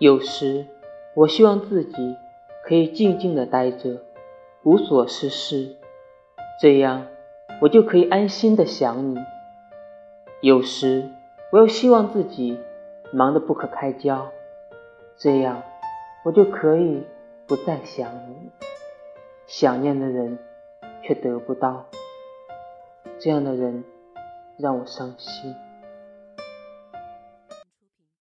有时，我希望自己可以静静的待着，无所事事，这样我就可以安心的想你。有时，我又希望自己忙得不可开交，这样我就可以不再想你。想念的人却得不到，这样的人让我伤心。